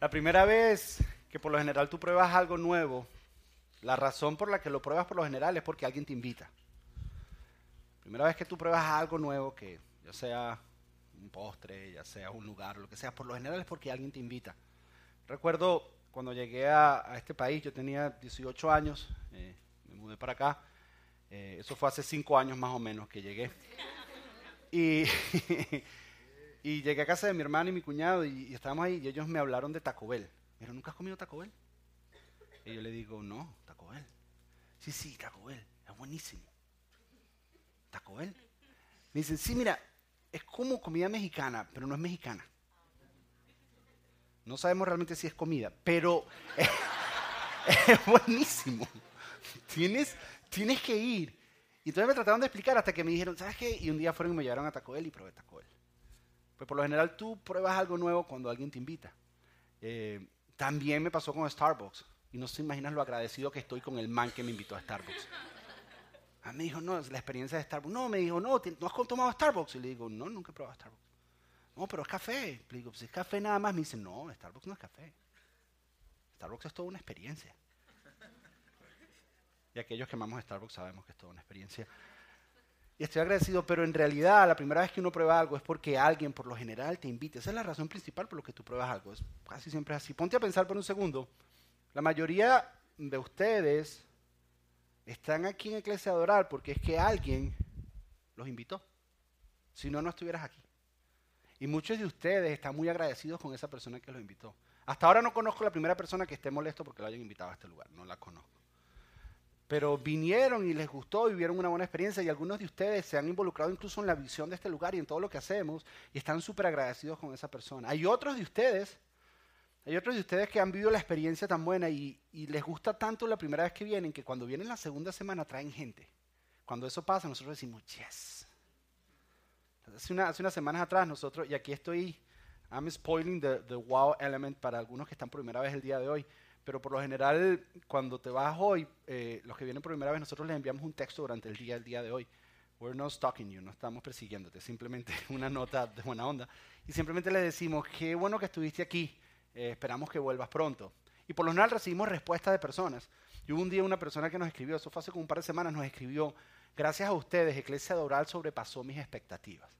La primera vez que por lo general tú pruebas algo nuevo, la razón por la que lo pruebas por lo general es porque alguien te invita. Primera vez que tú pruebas algo nuevo, que ya sea un postre, ya sea un lugar, lo que sea, por lo general es porque alguien te invita. Recuerdo cuando llegué a, este país, yo tenía 18 años, eh, me mudé para acá, eh, eso fue hace 5 años más o menos que llegué. Y Y llegué a casa de mi hermano y mi cuñado y, estábamos ahí y ellos me hablaron de Taco Bell. Me ¿nunca has comido Taco Bell? Y yo le digo, no, Taco Bell. Sí, sí, Taco Bell, es buenísimo. Taco Bell. Me dicen, sí, mira, es como comida mexicana, pero no es mexicana. No sabemos realmente si es comida, pero es, es buenísimo. Tienes, tienes que ir. Y entonces me trataron de explicar hasta que me dijeron, ¿sabes qué? Y un día fueron y me llevaron a Taco Bell y probé Taco Bell. Pues por lo general tú pruebas algo nuevo cuando alguien te invita. Eh, también me pasó con Starbucks. Y no se imaginas lo agradecido que estoy con el man que me invitó a Starbucks. A mí me dijo, no, la experiencia de Starbucks. No, me dijo, no, ¿no has tomado Starbucks? Y le digo, no, nunca he probado Starbucks. No, pero es café. Le digo, pues es café nada más. Me dice, no, Starbucks no es café. Starbucks es toda una experiencia. Y aquellos que amamos Starbucks sabemos que es toda una experiencia y estoy agradecido, pero en realidad la primera vez que uno prueba algo es porque alguien por lo general te invita. Esa es la razón principal por la que tú pruebas algo. Es casi siempre así. Ponte a pensar por un segundo. La mayoría de ustedes están aquí en Iglesia Adorar porque es que alguien los invitó. Si no, no estuvieras aquí. Y muchos de ustedes están muy agradecidos con esa persona que los invitó. Hasta ahora no conozco la primera persona que esté molesto porque lo hayan invitado a este lugar. No la conozco pero vinieron y les gustó, vivieron una buena experiencia y algunos de ustedes se han involucrado incluso en la visión de este lugar y en todo lo que hacemos y están súper agradecidos con esa persona. Hay otros de ustedes, hay otros de ustedes que han vivido la experiencia tan buena y, les gusta tanto la primera vez que vienen que cuando vienen la segunda semana traen gente. Cuando eso pasa nosotros decimos, yes. Hace, hace unas semanas atrás nosotros, y aquí estoy, I'm spoiling the, the wow element para algunos que están primera vez el día de hoy pero por lo general, cuando te vas hoy, eh, los que vienen por primera vez, nosotros les enviamos un texto durante el día, el día de hoy. We're not stalking you, no estamos persiguiéndote, simplemente una nota de buena onda. Y simplemente les decimos, qué bueno que estuviste aquí, eh, esperamos que vuelvas pronto. Y por lo general recibimos respuestas de personas. Y hubo un día una persona que nos escribió, eso fue hace como un par de semanas, nos escribió, gracias a ustedes, Iglesia Doral sobrepasó mis expectativas.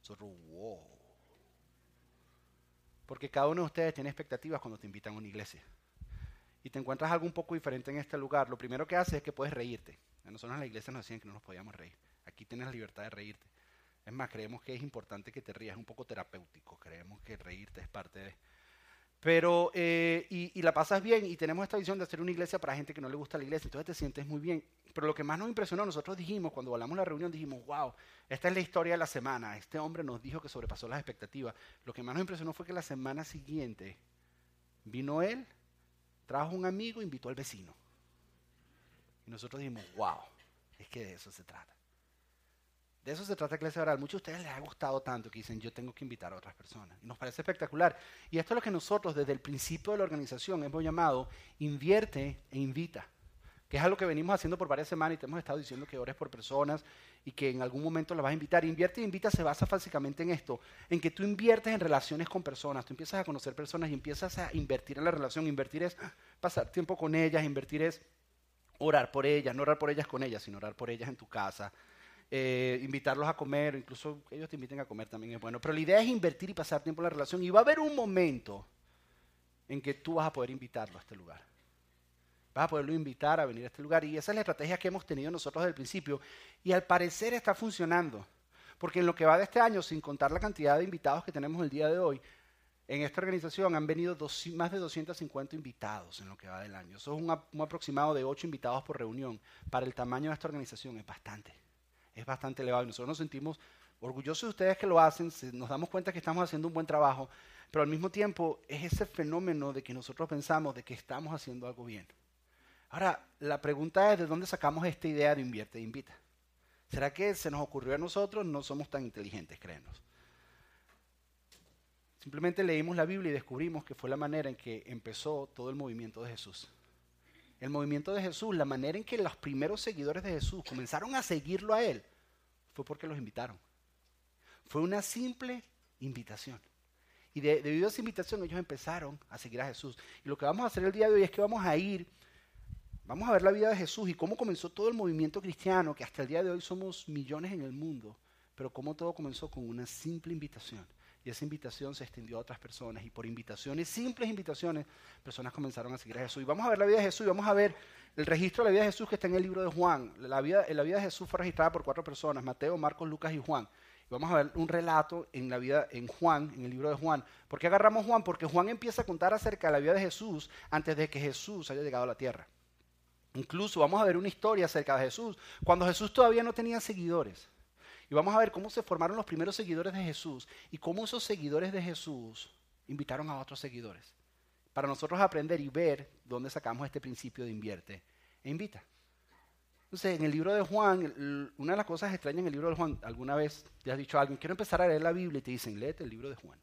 Nosotros, wow. Porque cada uno de ustedes tiene expectativas cuando te invitan a una iglesia y te encuentras algo un poco diferente en este lugar, lo primero que haces es que puedes reírte. A nosotros en la iglesia nos decían que no nos podíamos reír. Aquí tienes la libertad de reírte. Es más, creemos que es importante que te rías, es un poco terapéutico. Creemos que reírte es parte de... Pero, eh, y, la pasas bien, y tenemos esta visión de hacer una iglesia para gente que no le gusta la iglesia, entonces te sientes muy bien. Pero lo que más nos impresionó, nosotros dijimos, cuando hablamos la reunión, dijimos, wow, esta es la historia de la semana. Este hombre nos dijo que sobrepasó las expectativas. Lo que más nos impresionó fue que la semana siguiente vino él Trajo un amigo, invitó al vecino. Y nosotros dijimos, wow, es que de eso se trata. De eso se trata Iglesia Oral. Muchos de ustedes les ha gustado tanto que dicen, yo tengo que invitar a otras personas. Y nos parece espectacular. Y esto es lo que nosotros desde el principio de la organización hemos llamado invierte e invita que es algo que venimos haciendo por varias semanas y te hemos estado diciendo que ores por personas y que en algún momento las vas a invitar. Invierte e invita se basa básicamente en esto, en que tú inviertes en relaciones con personas, tú empiezas a conocer personas y empiezas a invertir en la relación. Invertir es pasar tiempo con ellas, invertir es orar por ellas, no orar por ellas con ellas, sino orar por ellas en tu casa. Eh, invitarlos a comer, incluso ellos te inviten a comer también es bueno. Pero la idea es invertir y pasar tiempo en la relación y va a haber un momento en que tú vas a poder invitarlo a este lugar. Vas a poderlo invitar a venir a este lugar. Y esa es la estrategia que hemos tenido nosotros desde el principio. Y al parecer está funcionando. Porque en lo que va de este año, sin contar la cantidad de invitados que tenemos el día de hoy, en esta organización han venido más de 250 invitados en lo que va del año. Eso es un, aproximado de 8 invitados por reunión. Para el tamaño de esta organización es bastante. Es bastante elevado. Y nosotros nos sentimos orgullosos de ustedes que lo hacen. Nos damos cuenta que estamos haciendo un buen trabajo. Pero al mismo tiempo es ese fenómeno de que nosotros pensamos de que estamos haciendo algo bien. Ahora, la pregunta es, ¿de dónde sacamos esta idea de invierte e invita? ¿Será que se nos ocurrió a nosotros? No somos tan inteligentes, créenos. Simplemente leímos la Biblia y descubrimos que fue la manera en que empezó todo el movimiento de Jesús. El movimiento de Jesús, la manera en que los primeros seguidores de Jesús comenzaron a seguirlo a Él, fue porque los invitaron. Fue una simple invitación. Y debido a esa invitación ellos empezaron a seguir a Jesús. Y lo que vamos a hacer el día de hoy es que vamos a ir, vamos a ver la vida de Jesús y cómo comenzó todo el movimiento cristiano, que hasta el día de hoy somos millones en el mundo, pero cómo todo comenzó con una simple invitación. Y esa invitación se extendió a otras personas. Y por invitaciones, simples invitaciones, personas comenzaron a seguir a Jesús. Y vamos a ver la vida de Jesús y vamos a ver el registro de la vida de Jesús que está en el libro de Juan. La vida, la vida de Jesús fue registrada por cuatro personas, Mateo, Marcos, Lucas y Juan. Vamos a ver un relato en la vida en Juan, en el libro de Juan. ¿Por qué agarramos Juan? Porque Juan empieza a contar acerca de la vida de Jesús antes de que Jesús haya llegado a la tierra. Incluso vamos a ver una historia acerca de Jesús cuando Jesús todavía no tenía seguidores. Y vamos a ver cómo se formaron los primeros seguidores de Jesús y cómo esos seguidores de Jesús invitaron a otros seguidores. Para nosotros aprender y ver dónde sacamos este principio de invierte e invita. Entonces, en el libro de Juan, una de las cosas extrañas en el libro de Juan, alguna vez te has dicho a alguien, quiero empezar a leer la Biblia y te dicen, léete el libro de Juan.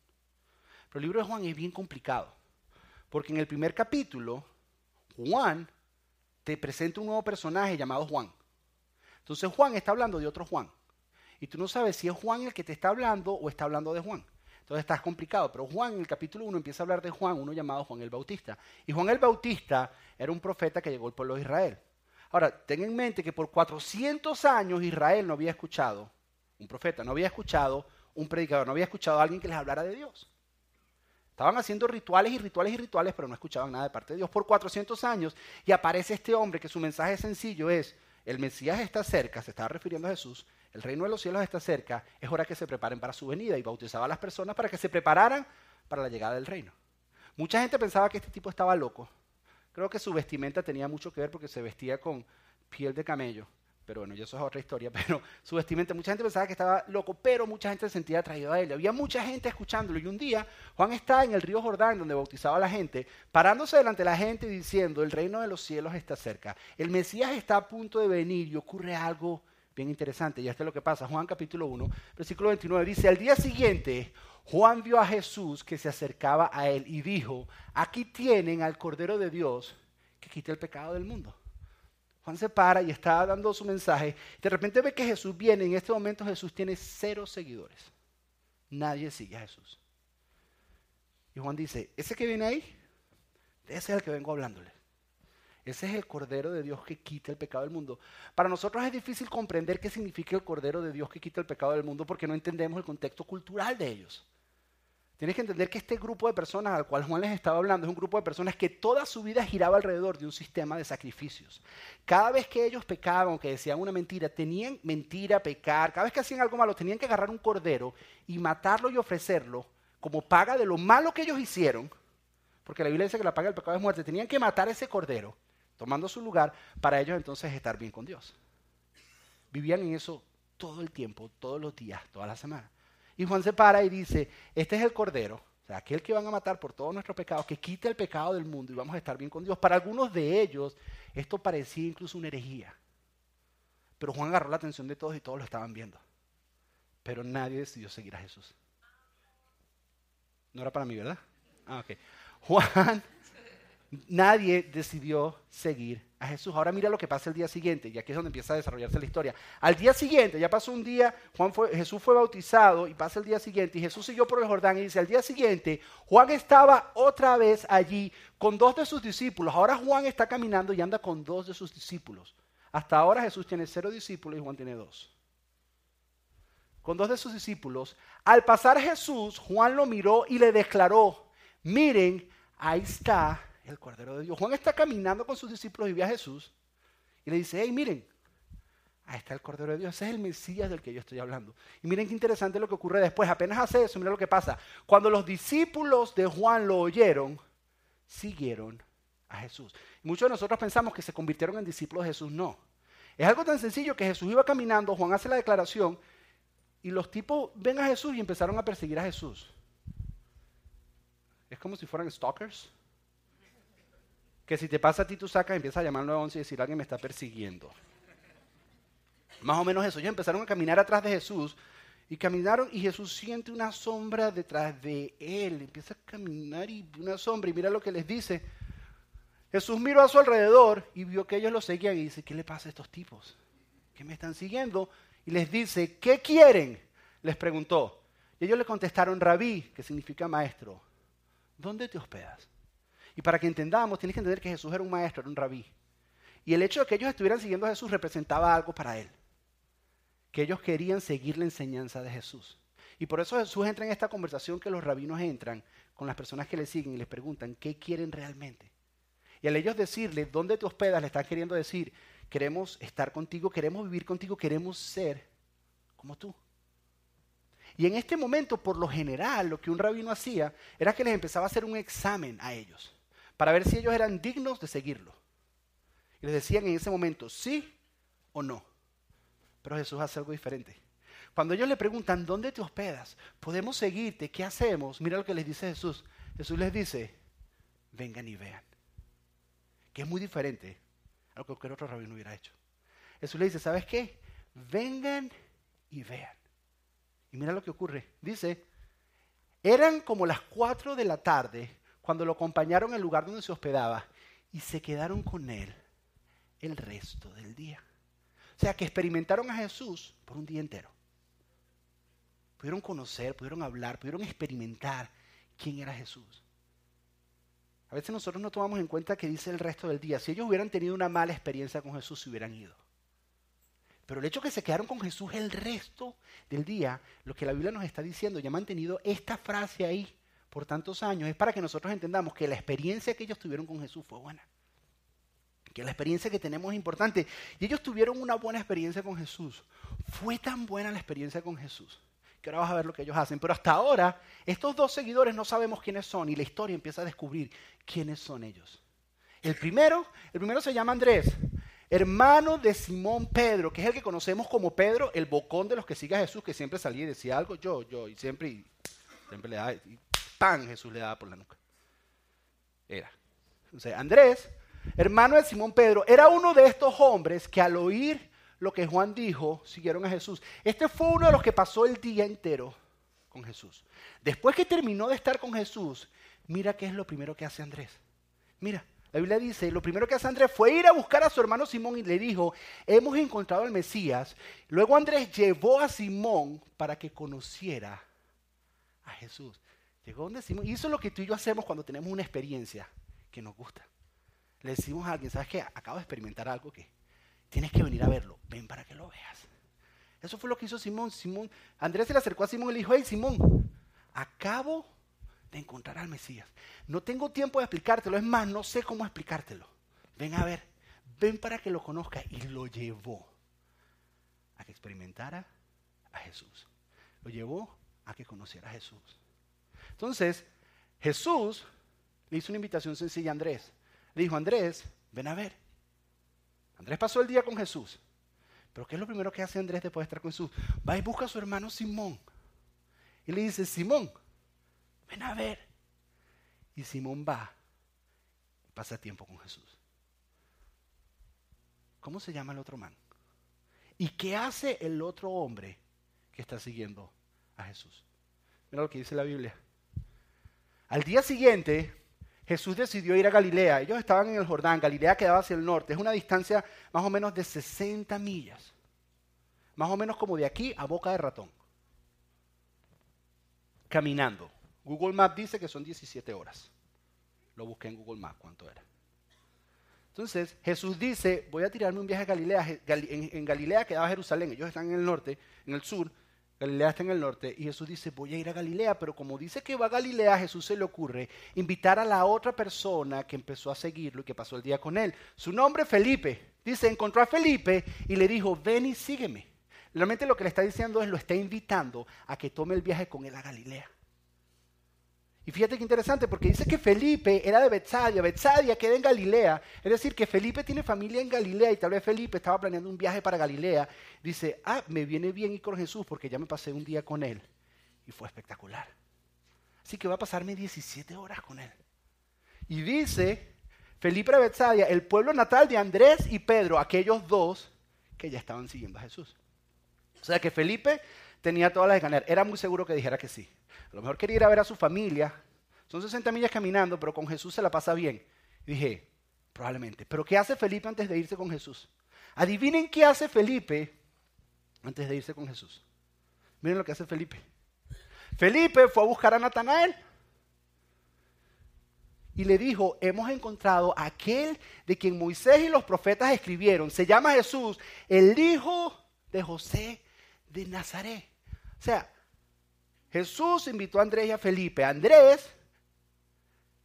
Pero el libro de Juan es bien complicado, porque en el primer capítulo, Juan te presenta un nuevo personaje llamado Juan. Entonces Juan está hablando de otro Juan. Y tú no sabes si es Juan el que te está hablando o está hablando de Juan. Entonces estás complicado. Pero Juan en el capítulo 1 empieza a hablar de Juan, uno llamado Juan el Bautista. Y Juan el Bautista era un profeta que llegó al pueblo de Israel. Ahora, ten en mente que por 400 años Israel no había escuchado un profeta, no había escuchado un predicador, no había escuchado a alguien que les hablara de Dios. Estaban haciendo rituales y rituales y rituales, pero no escuchaban nada de parte de Dios por 400 años. Y aparece este hombre que su mensaje sencillo es, el Mesías está cerca, se estaba refiriendo a Jesús, el reino de los cielos está cerca, es hora que se preparen para su venida. Y bautizaba a las personas para que se prepararan para la llegada del reino. Mucha gente pensaba que este tipo estaba loco, Creo que su vestimenta tenía mucho que ver porque se vestía con piel de camello. Pero bueno, eso es otra historia. Pero su vestimenta, mucha gente pensaba que estaba loco, pero mucha gente se sentía atraído a él. Había mucha gente escuchándolo. Y un día, Juan está en el río Jordán, donde bautizaba a la gente, parándose delante de la gente y diciendo: El reino de los cielos está cerca. El Mesías está a punto de venir y ocurre algo bien interesante. Y esto es lo que pasa. Juan capítulo 1, versículo 29 dice: Al día siguiente, Juan vio a Jesús que se acercaba a él y dijo, aquí tienen al Cordero de Dios que quita el pecado del mundo. Juan se para y está dando su mensaje. De repente ve que Jesús viene. En este momento Jesús tiene cero seguidores. Nadie sigue a Jesús. Y Juan dice, ese que viene ahí, ese es el que vengo hablándole. Ese es el Cordero de Dios que quita el pecado del mundo. Para nosotros es difícil comprender qué significa el Cordero de Dios que quita el pecado del mundo porque no entendemos el contexto cultural de ellos. Tienes que entender que este grupo de personas al cual Juan les estaba hablando es un grupo de personas que toda su vida giraba alrededor de un sistema de sacrificios. Cada vez que ellos pecaban o que decían una mentira, tenían mentira, pecar, cada vez que hacían algo malo, tenían que agarrar un cordero y matarlo y ofrecerlo como paga de lo malo que ellos hicieron, porque la Biblia dice que la paga del pecado es muerte, tenían que matar ese cordero, tomando su lugar, para ellos entonces estar bien con Dios. Vivían en eso todo el tiempo, todos los días, toda la semana. Y Juan se para y dice, este es el Cordero, o sea, aquel que van a matar por todos nuestros pecados, que quita el pecado del mundo y vamos a estar bien con Dios. Para algunos de ellos esto parecía incluso una herejía. Pero Juan agarró la atención de todos y todos lo estaban viendo. Pero nadie decidió seguir a Jesús. No era para mí, ¿verdad? Ah, ok. Juan nadie decidió seguir Jesús. Ahora mira lo que pasa el día siguiente, y aquí es donde empieza a desarrollarse la historia. Al día siguiente, ya pasó un día, Juan Jesús fue bautizado y pasa el día siguiente, y Jesús siguió por el Jordán y dice, al día siguiente, Juan estaba otra vez allí con dos de sus discípulos. Ahora Juan está caminando y anda con dos de sus discípulos. Hasta ahora Jesús tiene cero discípulos y Juan tiene dos. Con dos de sus discípulos. Al pasar Jesús, Juan lo miró y le declaró, miren, ahí está el Cordero de Dios. Juan está caminando con sus discípulos y ve a Jesús y le dice, hey, miren, ahí está el Cordero de Dios, ese es el Mesías del que yo estoy hablando. Y miren qué interesante lo que ocurre después, apenas hace eso, miren lo que pasa. Cuando los discípulos de Juan lo oyeron, siguieron a Jesús. muchos de nosotros pensamos que se convirtieron en discípulos de Jesús, no. Es algo tan sencillo que Jesús iba caminando, Juan hace la declaración y los tipos ven a Jesús y empezaron a perseguir a Jesús. Es como si fueran stalkers que si te pasa a ti, tú sacas y empiezas a llamar al 911 y decir, alguien me está persiguiendo. Más o menos eso. Ellos empezaron a caminar atrás de Jesús y caminaron y Jesús siente una sombra detrás de él. Empieza a caminar y una sombra y mira lo que les dice. Jesús miró a su alrededor y vio que ellos lo seguían y dice, ¿qué le pasa a estos tipos? ¿Qué me están siguiendo? Y les dice, ¿qué quieren? Les preguntó. Y ellos le contestaron, rabí, que significa maestro, ¿dónde te hospedas? Y para que entendamos, tienes que entender que Jesús era un maestro, era un rabí. Y el hecho de que ellos estuvieran siguiendo a Jesús representaba algo para él. Que ellos querían seguir la enseñanza de Jesús. Y por eso Jesús entra en esta conversación que los rabinos entran con las personas que le siguen y les preguntan qué quieren realmente. Y al ellos decirle, ¿dónde te hospedas? Le están queriendo decir, queremos estar contigo, queremos vivir contigo, queremos ser como tú. Y en este momento, por lo general, lo que un rabino hacía era que les empezaba a hacer un examen a ellos para ver si ellos eran dignos de seguirlo. Y les decían en ese momento, sí o no. Pero Jesús hace algo diferente. Cuando ellos le preguntan, ¿dónde te hospedas? ¿Podemos seguirte? ¿Qué hacemos? Mira lo que les dice Jesús. Jesús les dice, vengan y vean. Que es muy diferente a lo que cualquier otro rabino hubiera hecho. Jesús les dice, ¿sabes qué? Vengan y vean. Y mira lo que ocurre. Dice, eran como las cuatro de la tarde cuando lo acompañaron al lugar donde se hospedaba y se quedaron con él el resto del día. O sea, que experimentaron a Jesús por un día entero. Pudieron conocer, pudieron hablar, pudieron experimentar quién era Jesús. A veces nosotros no tomamos en cuenta que dice el resto del día. Si ellos hubieran tenido una mala experiencia con Jesús, se hubieran ido. Pero el hecho que se quedaron con Jesús el resto del día, lo que la Biblia nos está diciendo, ya ha mantenido esta frase ahí por tantos años, es para que nosotros entendamos que la experiencia que ellos tuvieron con Jesús fue buena. Que la experiencia que tenemos es importante. Y ellos tuvieron una buena experiencia con Jesús. Fue tan buena la experiencia con Jesús que ahora vas a ver lo que ellos hacen. Pero hasta ahora, estos dos seguidores no sabemos quiénes son y la historia empieza a descubrir quiénes son ellos. El primero, el primero se llama Andrés hermano de Simón Pedro, que es el que conocemos como Pedro, el bocón de los que sigue a Jesús, que siempre salía y decía algo, yo, yo, y siempre, siempre le daba, y Jesús le daba por la nuca. Era. Entonces, Andrés, hermano de Simón Pedro, era uno de estos hombres que al oír lo que Juan dijo, siguieron a Jesús. Este fue uno de los que pasó el día entero con Jesús. Después que terminó de estar con Jesús, mira qué es lo primero que hace Andrés. Mira, la Biblia dice, lo primero que hace Andrés fue ir a buscar a su hermano Simón y le dijo, hemos encontrado al Mesías. Luego Andrés llevó a Simón para que conociera a Jesús. Llegó donde Simón, y eso es lo que tú y yo hacemos cuando tenemos una experiencia que nos gusta. Le decimos a alguien, ¿sabes qué? Acabo de experimentar algo que tienes que venir a verlo. Ven para que lo veas. Eso fue lo que hizo Simón. Simón, Andrés se le acercó a Simón y le dijo, hey Simón, acabo de encontrar al Mesías. No tengo tiempo de explicártelo, es más, no sé cómo explicártelo. Ven a ver, ven para que lo conozca. Y lo llevó a que experimentara a Jesús. Lo llevó a que conociera a Jesús. Entonces, Jesús le hizo una invitación sencilla a Andrés. Le dijo, Andrés, ven a ver. Andrés pasó el día con Jesús. Pero ¿qué es lo primero que hace Andrés después de estar con Jesús? Va y busca a su hermano Simón. Y le dice, Simón, ven a ver. Y Simón va y pasa tiempo con Jesús. ¿Cómo se llama el otro man? ¿Y qué hace el otro hombre que está siguiendo a Jesús? Mira lo que dice la Biblia. Al día siguiente, Jesús decidió ir a Galilea. Ellos estaban en el Jordán. Galilea quedaba hacia el norte. Es una distancia más o menos de 60 millas. Más o menos como de aquí a boca de ratón. Caminando. Google Maps dice que son 17 horas. Lo busqué en Google Maps cuánto era. Entonces Jesús dice, voy a tirarme un viaje a Galilea. En, Galilea quedaba Jerusalén, ellos están en el norte, en el sur. Galilea está en el norte y Jesús dice, voy a ir a Galilea, pero como dice que va a Galilea, Jesús se le ocurre invitar a la otra persona que empezó a seguirlo y que pasó el día con él. Su nombre Felipe. Dice, encontró a Felipe y le dijo, ven y sígueme. Realmente lo que le está diciendo es, lo está invitando a que tome el viaje con él a Galilea. Y fíjate qué interesante, porque dice que Felipe era de Betsadia, Betsadia queda en Galilea, es decir, que Felipe tiene familia en Galilea y tal vez Felipe estaba planeando un viaje para Galilea. Dice, ah, me viene bien ir con Jesús porque ya me pasé un día con él y fue espectacular. Así que va a pasarme 17 horas con él. Y dice, Felipe de Betsadia, el pueblo natal de Andrés y Pedro, aquellos dos que ya estaban siguiendo a Jesús. O sea que Felipe tenía todas las de ganar, era muy seguro que dijera que sí. A lo mejor quería ir a ver a su familia. Son 60 millas caminando, pero con Jesús se la pasa bien. Dije, probablemente. Pero ¿qué hace Felipe antes de irse con Jesús? Adivinen qué hace Felipe antes de irse con Jesús. Miren lo que hace Felipe. Felipe fue a buscar a Natanael y le dijo, hemos encontrado aquel de quien Moisés y los profetas escribieron. Se llama Jesús, el hijo de José de Nazaret. O sea, Jesús invitó a Andrés y a Felipe. Andrés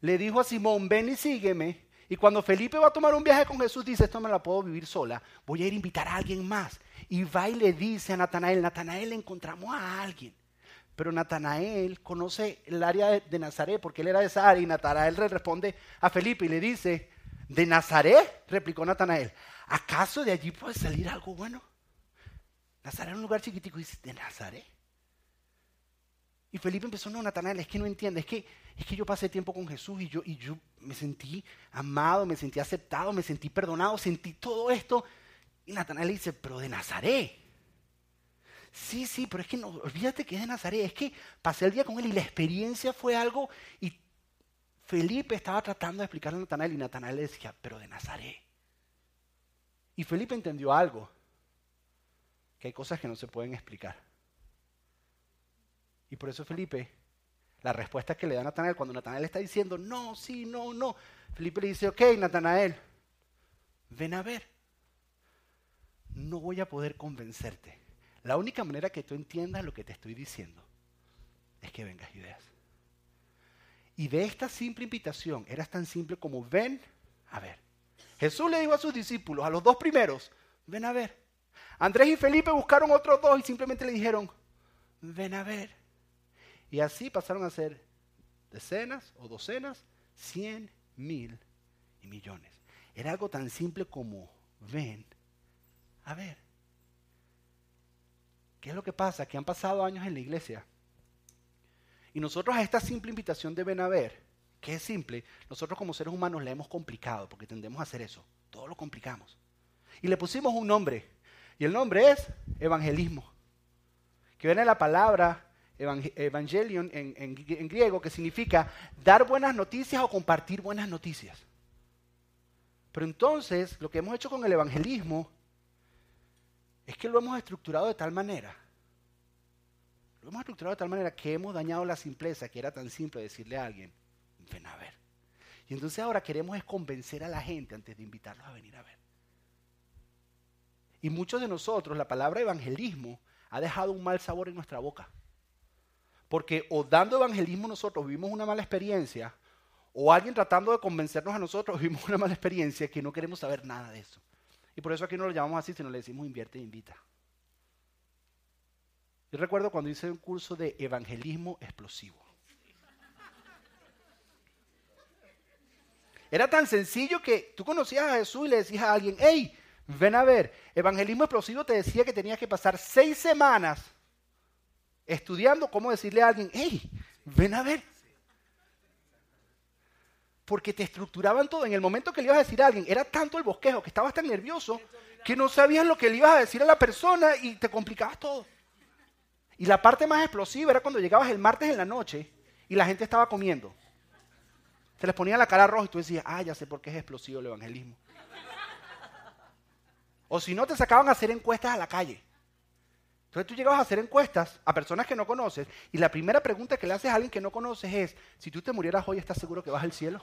le dijo a Simón, ven y sígueme. Y cuando Felipe va a tomar un viaje con Jesús, dice, esto me la puedo vivir sola, voy a ir a invitar a alguien más. Y va y le dice a Natanael, Natanael, encontramos a alguien. Pero Natanael conoce el área de, Nazaret porque él era de esa área y Natanael le responde a Felipe y le dice, ¿de Nazaret? replicó Natanael, ¿acaso de allí puede salir algo bueno? Nazaret es un lugar chiquitico y dice, ¿de Nazaret? Y Felipe empezó, no, Natanael, es que no entiende, es que, es que yo pasé tiempo con Jesús y yo, y yo me sentí amado, me sentí aceptado, me sentí perdonado, sentí todo esto. Y Natanael le dice, pero de Nazaret. Sí, sí, pero es que no, olvídate que es de Nazaret, es que pasé el día con él y la experiencia fue algo y Felipe estaba tratando de explicarle a Natanael y Natanael le decía, pero de Nazaret. Y Felipe entendió algo, que hay cosas que no se pueden explicar. Y por eso Felipe, la respuesta que le da Natanael cuando Natanael está diciendo, no, sí, no, no, Felipe le dice, ok, Natanael, ven a ver. No voy a poder convencerte la única manera que tú entiendas lo que te estoy diciendo es que vengas y veas. Y de esta simple invitación, era tan simple como ven a ver. Jesús le dijo a sus discípulos, a los dos primeros, ven a ver. Andrés y Felipe buscaron otros dos y simplemente le dijeron, ven a ver. Y así pasaron a ser decenas o docenas, cien, mil y millones. Era algo tan simple como ven a ver. ¿Qué es lo que pasa? Que han pasado años en la iglesia. Y nosotros a esta simple invitación de ven a ver, que es simple, nosotros como seres humanos la hemos complicado, porque tendemos a hacer eso. Todo lo complicamos. Y le pusimos un nombre. Y el nombre es evangelismo. Que viene de la palabra evangelion en, en griego, que significa dar buenas noticias o compartir buenas noticias. Pero entonces, lo que hemos hecho con el evangelismo es que lo hemos estructurado de tal manera, lo hemos estructurado de tal manera que hemos dañado la simpleza, que era tan simple decirle a alguien, ven a ver. Y entonces ahora queremos es convencer a la gente antes de invitarlos a venir a ver. Y muchos de nosotros, la palabra evangelismo ha dejado un mal sabor en nuestra boca. Porque o dando evangelismo nosotros vivimos una mala experiencia, o alguien tratando de convencernos a nosotros vivimos una mala experiencia que no queremos saber nada de eso. Y por eso aquí no lo llamamos así, sino le decimos invierte e invita. Yo recuerdo cuando hice un curso de evangelismo explosivo. Era tan sencillo que tú conocías a Jesús y le decías a alguien, hey, ven a ver, evangelismo explosivo te decía que tenías que pasar seis semanas estudiando cómo decirle a alguien, hey, ven a ver porque te estructuraban todo. En el momento que le ibas a decir a alguien, era tanto el bosquejo que estabas tan nervioso que no sabías lo que le ibas a decir a la persona y te complicabas todo. Y la parte más explosiva era cuando llegabas el martes en la noche y la gente estaba comiendo. Se les ponía la cara roja y tú decías, ah, ya sé por qué es explosivo el evangelismo. O si no, te sacaban a hacer encuestas a la calle. Entonces tú llegabas a hacer encuestas a personas que no conoces y la primera pregunta que le haces a alguien que no conoces es, si tú te murieras hoy, ¿estás seguro que vas al cielo?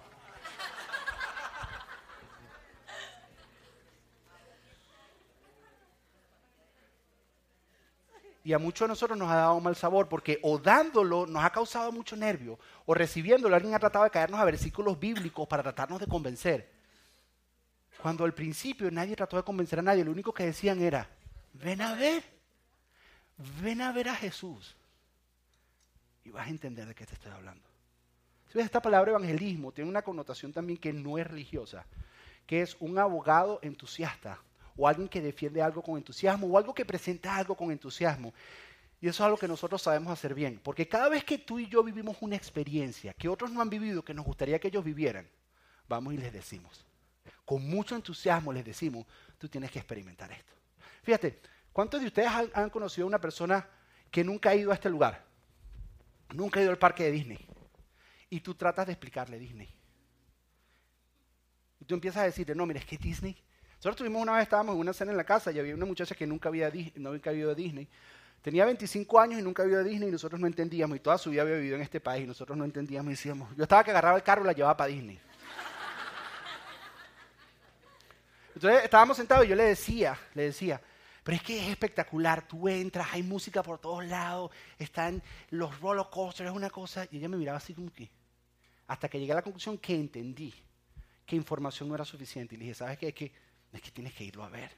y a muchos de nosotros nos ha dado mal sabor porque o dándolo nos ha causado mucho nervio o recibiéndolo alguien ha tratado de caernos a versículos bíblicos para tratarnos de convencer. Cuando al principio nadie trató de convencer a nadie, lo único que decían era, ven a ver, ven a ver a Jesús y vas a entender de qué te estoy hablando. Esta palabra evangelismo tiene una connotación también que no es religiosa, que es un abogado entusiasta o alguien que defiende algo con entusiasmo o algo que presenta algo con entusiasmo. Y eso es algo que nosotros sabemos hacer bien, porque cada vez que tú y yo vivimos una experiencia que otros no han vivido, que nos gustaría que ellos vivieran, vamos y les decimos, con mucho entusiasmo les decimos, tú tienes que experimentar esto. Fíjate, ¿cuántos de ustedes han, conocido a una persona que nunca ha ido a este lugar? Nunca ha ido al parque de Disney. Y tú tratas de explicarle Disney. Y tú empiezas a decirle, no, mira, es que Disney nosotros tuvimos una vez, estábamos en una cena en la casa y había una muchacha que nunca había, nunca había ido a Disney. Tenía 25 años y nunca había ido a Disney y nosotros no entendíamos. Y toda su vida había vivido en este país y nosotros no entendíamos y decíamos, yo estaba que agarraba el carro y la llevaba para Disney. Entonces estábamos sentados y yo le decía, le decía, pero es que es espectacular, tú entras, hay música por todos lados, están los roller coasters, es una cosa. Y ella me miraba así como que, hasta que llegué a la conclusión que entendí que información no era suficiente. Y le dije, ¿sabes qué? Es que, es que tienes que irlo a ver.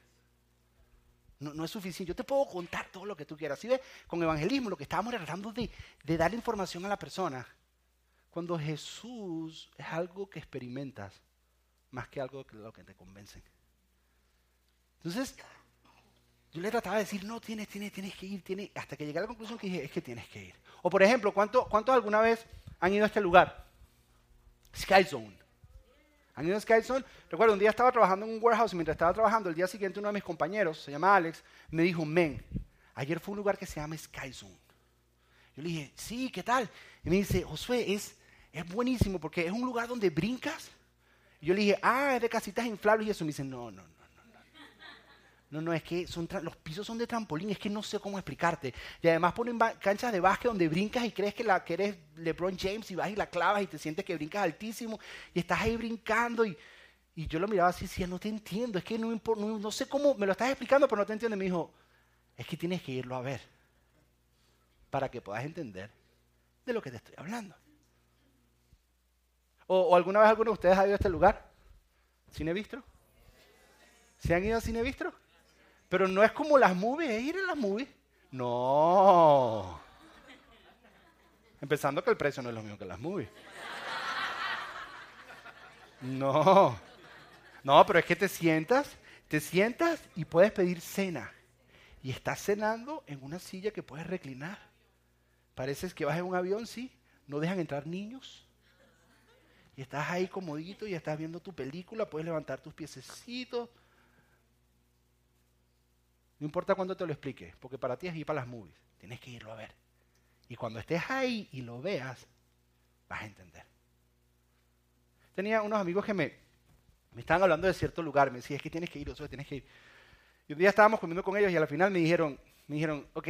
No, es suficiente. Yo te puedo contar todo lo que tú quieras. ¿Sí ves? Con evangelismo lo que estábamos tratando de, de dar información a la persona. Cuando Jesús es algo que experimentas más que algo que lo que te convencen. Entonces, yo le trataba de decir, no, tienes, tienes, tienes que ir, tienes, hasta que llegué a la conclusión que dije, es que tienes que ir. O por ejemplo, ¿cuántos alguna vez han ido a este lugar? Sky Zone. ¿Han ido a Sky Zone? Recuerdo, un día estaba trabajando en un warehouse y mientras estaba trabajando, el día siguiente uno de mis compañeros, se llama Alex, me dijo, men, ayer fue un lugar que se llama Sky Zone. Yo le dije, sí, ¿qué tal? Y me dice, Josué, es, es buenísimo porque es un lugar donde brincas. Y yo le dije, ah, es de casitas inflables y eso. Me dice, no, no, no. No, no, es que son los pisos son de trampolín, es que no sé cómo explicarte. Y además ponen canchas de básquet donde brincas y crees que, la, que eres LeBron James y vas y la clavas y te sientes que brincas altísimo y estás ahí brincando. Y, yo lo miraba así y decía, no te entiendo, es que no, no, no sé cómo, me lo estás explicando, pero no te entiendo. Y me dijo, es que tienes que irlo a ver para que puedas entender de lo que te estoy hablando. ¿O, alguna vez alguno de ustedes ha ido a este lugar? ¿Cine Bistro? ¿Se han ido a Cine Bistro? Pero no es como las movies, es ir a las movies. No. Empezando que el precio no es lo mismo que las movies. No. No, pero es que te sientas, te sientas y puedes pedir cena. Y estás cenando en una silla que puedes reclinar. Pareces que vas en un avión, sí. No dejan entrar niños. Y estás ahí comodito y estás viendo tu película, puedes levantar tus piececitos no importa cuándo te lo explique, porque para ti es ir para las movies. Tienes que irlo a ver. Y cuando estés ahí y lo veas, vas a entender. Tenía unos amigos que me, me estaban hablando de cierto lugar. Me decían, es que tienes que ir, eso tienes que ir. Y un día estábamos comiendo con ellos y al final me dijeron, me dijeron, ok,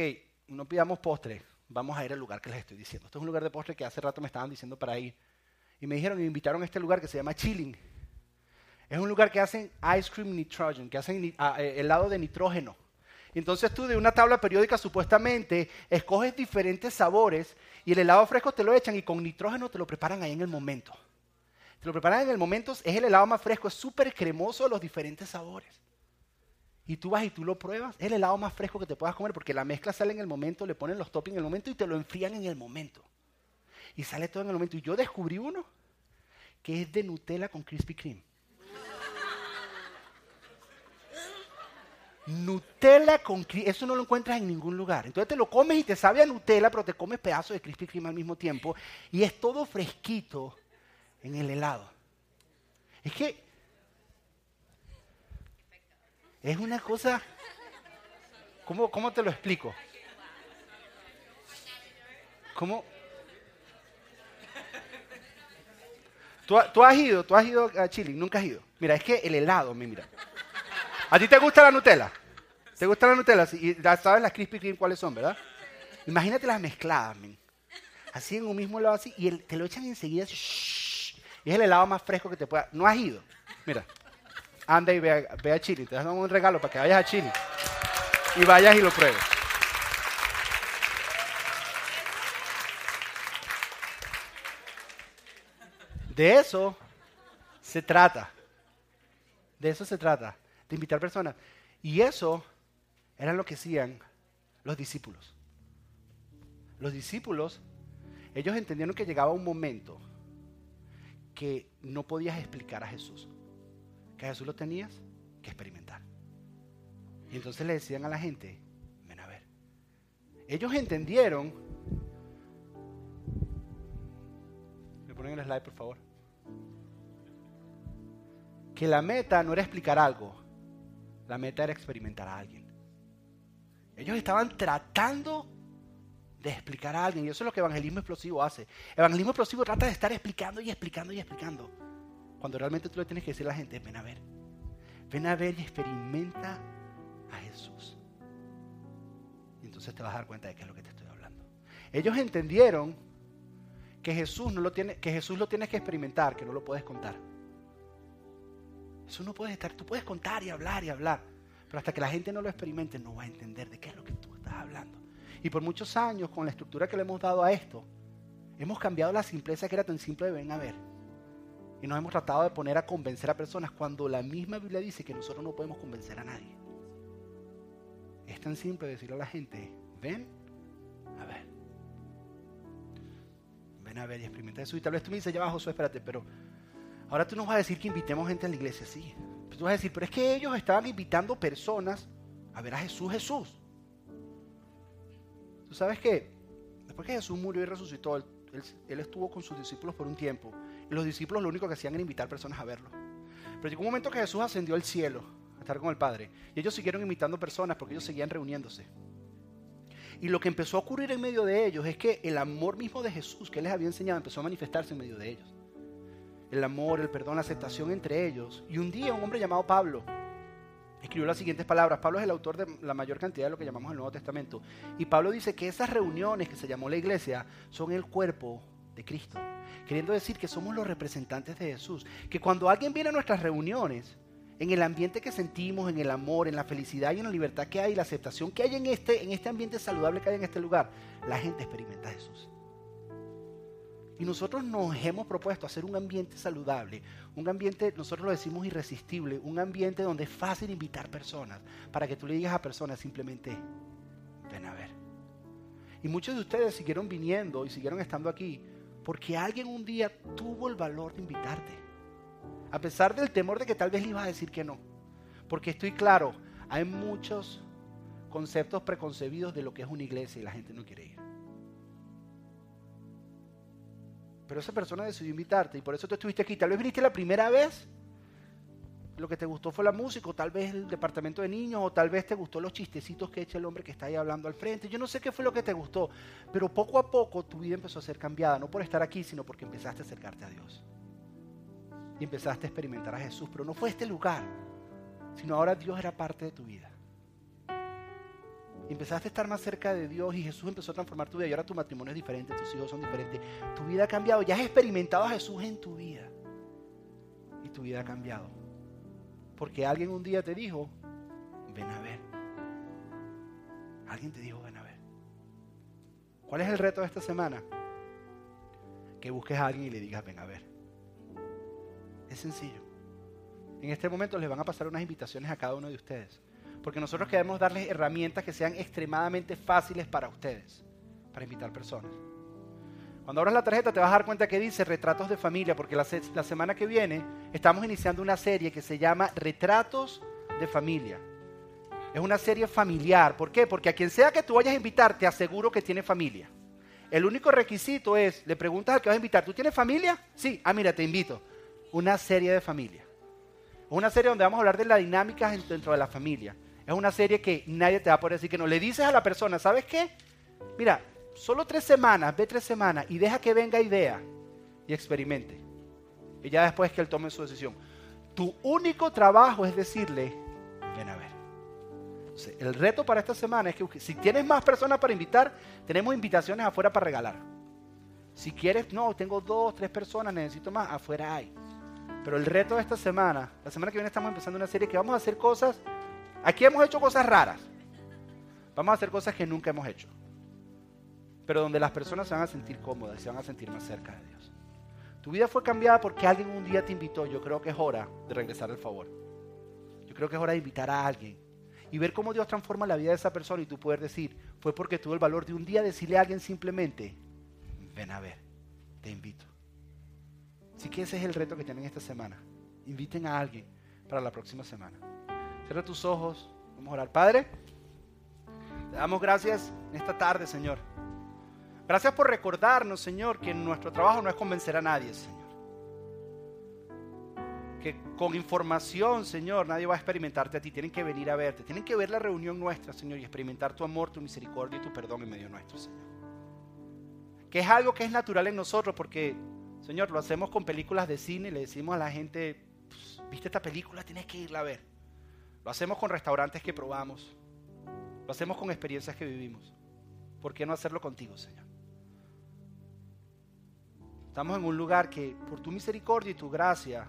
no pidamos postre, vamos a ir al lugar que les estoy diciendo. Esto es un lugar de postre que hace rato me estaban diciendo para ir. Y me dijeron, me invitaron a este lugar que se llama Chilling. Es un lugar que hacen ice cream nitrogen, que hacen ah, eh, helado de nitrógeno. Entonces tú de una tabla periódica supuestamente escoges diferentes sabores y el helado fresco te lo echan y con nitrógeno te lo preparan ahí en el momento. Te lo preparan en el momento, es el helado más fresco, es súper cremoso los diferentes sabores. Y tú vas y tú lo pruebas, es el helado más fresco que te puedas comer porque la mezcla sale en el momento, le ponen los toppings en el momento y te lo enfrían en el momento. Y sale todo en el momento. Y yo descubrí uno que es de Nutella con Krispy Kreme. Nutella con eso no lo encuentras en ningún lugar. Entonces te lo comes y te sabe a Nutella, pero te comes pedazos de Krispy Kreme al mismo tiempo y es todo fresquito en el helado. Es que es una cosa. ¿Cómo, cómo te lo explico? ¿Cómo? ¿Tú, ¿Tú, has ido, tú has ido a Chile, nunca has ido. Mira, es que el helado, mira. ¿A ti te gusta la Nutella? ¿Te gusta la Nutella? Y ya sabes las Krispy Kreme cuáles son, ¿verdad? Imagínate las mezcladas, men. Así en un mismo helado así, y te lo echan enseguida así, y es el helado más fresco que te pueda. No has ido. Mira, anda y ve a, Chile. Te damos un regalo para que vayas a Chile. Y vayas y lo pruebes. De eso se trata. De eso se trata de invitar personas. Y eso era lo que hacían los discípulos. Los discípulos, ellos entendieron que llegaba un momento que no podías explicar a Jesús. Que a Jesús lo tenías que experimentar. Y entonces le decían a la gente, ven a ver. Ellos entendieron. ¿Me ponen el slide, por favor? Que la meta no era explicar algo, la meta era experimentar a alguien. Ellos estaban tratando de explicar a alguien. Y eso es lo que evangelismo explosivo hace. Evangelismo explosivo trata de estar explicando y explicando y explicando. Cuando realmente tú le tienes que decir a la gente, ven a ver. Ven a ver y experimenta a Jesús. entonces te vas a dar cuenta de qué es lo que te estoy hablando. Ellos entendieron que Jesús, no lo tiene, que Jesús lo tienes que experimentar, que no lo puedes contar. Eso no puedes estar, tú puedes contar y hablar y hablar, pero hasta que la gente no lo experimente no va a entender de qué es lo que tú estás hablando. Y por muchos años, con la estructura que le hemos dado a esto, hemos cambiado la simpleza que era tan simple de ven a ver. Y nos hemos tratado de poner a convencer a personas cuando la misma Biblia dice que nosotros no podemos convencer a nadie. Es tan simple decirle a la gente, ven a ver. Ven a ver y experimenta eso. Y tal vez tú me dices, ya va Josué, espérate, pero Ahora tú nos vas a decir que invitemos gente a la iglesia, sí. Tú vas a decir, pero es que ellos estaban invitando personas a ver a Jesús, Jesús. Tú sabes que después que Jesús murió y resucitó, él, estuvo con sus discípulos por un tiempo. Y los discípulos lo único que hacían era invitar personas a verlo. Pero llegó un momento que Jesús ascendió al cielo a estar con el Padre. Y ellos siguieron invitando personas porque ellos seguían reuniéndose. Y lo que empezó a ocurrir en medio de ellos es que el amor mismo de Jesús que él les había enseñado empezó a manifestarse en medio de ellos el amor, el perdón, la aceptación entre ellos. Y un día un hombre llamado Pablo escribió las siguientes palabras. Pablo es el autor de la mayor cantidad de lo que llamamos el Nuevo Testamento. Y Pablo dice que esas reuniones que se llamó la iglesia son el cuerpo de Cristo. Queriendo decir que somos los representantes de Jesús. Que cuando alguien viene a nuestras reuniones, en el ambiente que sentimos, en el amor, en la felicidad y en la libertad que hay, la aceptación que hay en este, en este ambiente saludable que hay en este lugar, la gente experimenta a Jesús. Y nosotros nos hemos propuesto hacer un ambiente saludable, un ambiente, nosotros lo decimos irresistible, un ambiente donde es fácil invitar personas, para que tú le digas a personas simplemente, ven a ver. Y muchos de ustedes siguieron viniendo y siguieron estando aquí porque alguien un día tuvo el valor de invitarte. A pesar del temor de que tal vez le ibas a decir que no. Porque estoy claro, hay muchos conceptos preconcebidos de lo que es una iglesia y la gente no quiere ir. Pero esa persona decidió invitarte y por eso tú estuviste aquí. Tal vez viniste la primera vez, lo que te gustó fue la música, o tal vez el departamento de niños, o tal vez te gustó los chistecitos que echa el hombre que está ahí hablando al frente. Yo no sé qué fue lo que te gustó, pero poco a poco tu vida empezó a ser cambiada, no por estar aquí, sino porque empezaste a acercarte a Dios. Y empezaste a experimentar a Jesús, pero no fue este lugar, sino ahora Dios era parte de tu vida empezaste a estar más cerca de Dios y Jesús empezó a transformar tu vida y ahora tu matrimonio es diferente, tus hijos son diferentes, tu vida ha cambiado, ya has experimentado a Jesús en tu vida y tu vida ha cambiado. Porque alguien un día te dijo, ven a ver. Alguien te dijo, ven a ver. ¿Cuál es el reto de esta semana? Que busques a alguien y le digas, ven a ver. Es sencillo. En este momento les van a pasar unas invitaciones a cada uno de ustedes porque nosotros queremos darles herramientas que sean extremadamente fáciles para ustedes, para invitar personas. Cuando abras la tarjeta te vas a dar cuenta que dice retratos de familia, porque la, semana que viene estamos iniciando una serie que se llama Retratos de Familia. Es una serie familiar. ¿Por qué? Porque a quien sea que tú vayas a invitar, te aseguro que tiene familia. El único requisito es, le preguntas al que vas a invitar, ¿tú tienes familia? Sí, ah, mira, te invito. Una serie de familia. Una serie donde vamos a hablar de las dinámicas dentro de la familia. Es una serie que nadie te va a poder decir que no. Le dices a la persona, ¿sabes qué? Mira, solo tres semanas, ve tres semanas y deja que venga idea y experimente. Y ya después que él tome su decisión. Tu único trabajo es decirle, ven a ver. el reto para esta semana es que si tienes más personas para invitar, tenemos invitaciones afuera para regalar. Si quieres, no, tengo dos, tres personas, necesito más, afuera hay. Pero el reto de esta semana, la semana que viene estamos empezando una serie que vamos a hacer cosas Aquí hemos hecho cosas raras. Vamos a hacer cosas que nunca hemos hecho. Pero donde las personas se van a sentir cómodas, se van a sentir más cerca de Dios. Tu vida fue cambiada porque alguien un día te invitó. Yo creo que es hora de regresar al favor. Yo creo que es hora de invitar a alguien y ver cómo Dios transforma la vida de esa persona y tú poder decir, fue porque tuvo el valor de un día decirle a alguien simplemente, ven a ver, te invito. Así que ese es el reto que tienen esta semana. Inviten a alguien para la próxima semana. Cierra tus ojos. Vamos a orar. Padre, te damos gracias en esta tarde, Señor. Gracias por recordarnos, Señor, que nuestro trabajo no es convencer a nadie, Señor. Que con información, Señor, nadie va a experimentarte a ti. Tienen que venir a verte. Tienen que ver la reunión nuestra, Señor, y experimentar tu amor, tu misericordia y tu perdón en medio nuestro, Señor. Que es algo que es natural en nosotros porque, Señor, lo hacemos con películas de cine. Le decimos a la gente, pues, viste esta película, tienes que irla a ver. Lo hacemos con restaurantes que probamos. Lo hacemos con experiencias que vivimos. ¿Por qué no hacerlo contigo, Señor? Estamos en un lugar que por tu misericordia y tu gracia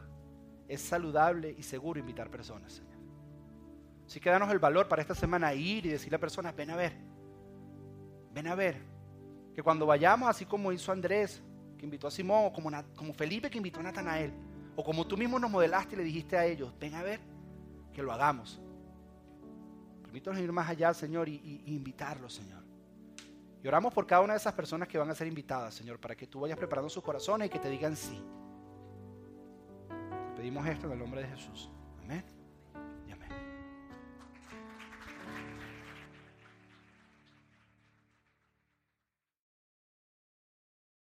es saludable y seguro invitar personas, Señor. Así que danos el valor para esta semana ir y decirle a personas, ven a ver, ven a ver. Que cuando vayamos, así como hizo Andrés, que invitó a Simón, como, como Felipe que invitó a Natanael, o como tú mismo nos modelaste y le dijiste a ellos, ven a ver, que lo hagamos. Permítanos ir más allá, Señor, y, invitarlos, Señor. Y oramos por cada una de esas personas que van a ser invitadas, Señor, para que tú vayas preparando sus corazones y que te digan sí. Te pedimos esto en el nombre de Jesús. Amén.